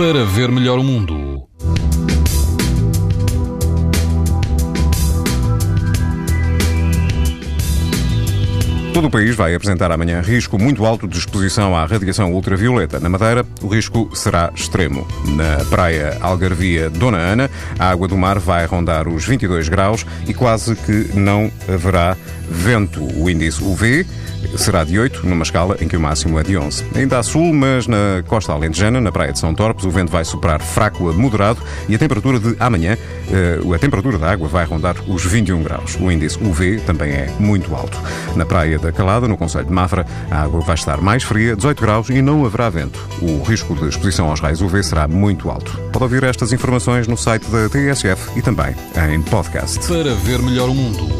para ver melhor o mundo. Todo o país vai apresentar amanhã risco muito alto de exposição à radiação ultravioleta. Na Madeira, o risco será extremo. Na praia Algarvia Dona Ana, a água do mar vai rondar os 22 graus e quase que não haverá vento. O índice UV será de 8, numa escala em que o máximo é de 11. Ainda a sul, mas na costa alentejana, na praia de São Torpes, o vento vai soprar fraco a moderado e a temperatura de amanhã, eh, a temperatura da água vai rondar os 21 graus. O índice UV também é muito alto. Na praia da Calada, no Conselho de Mafra, a água vai estar mais fria, 18 graus e não haverá vento. O risco de exposição aos raios UV será muito alto. Pode ouvir estas informações no site da TSF e também em podcast. Para ver melhor o mundo.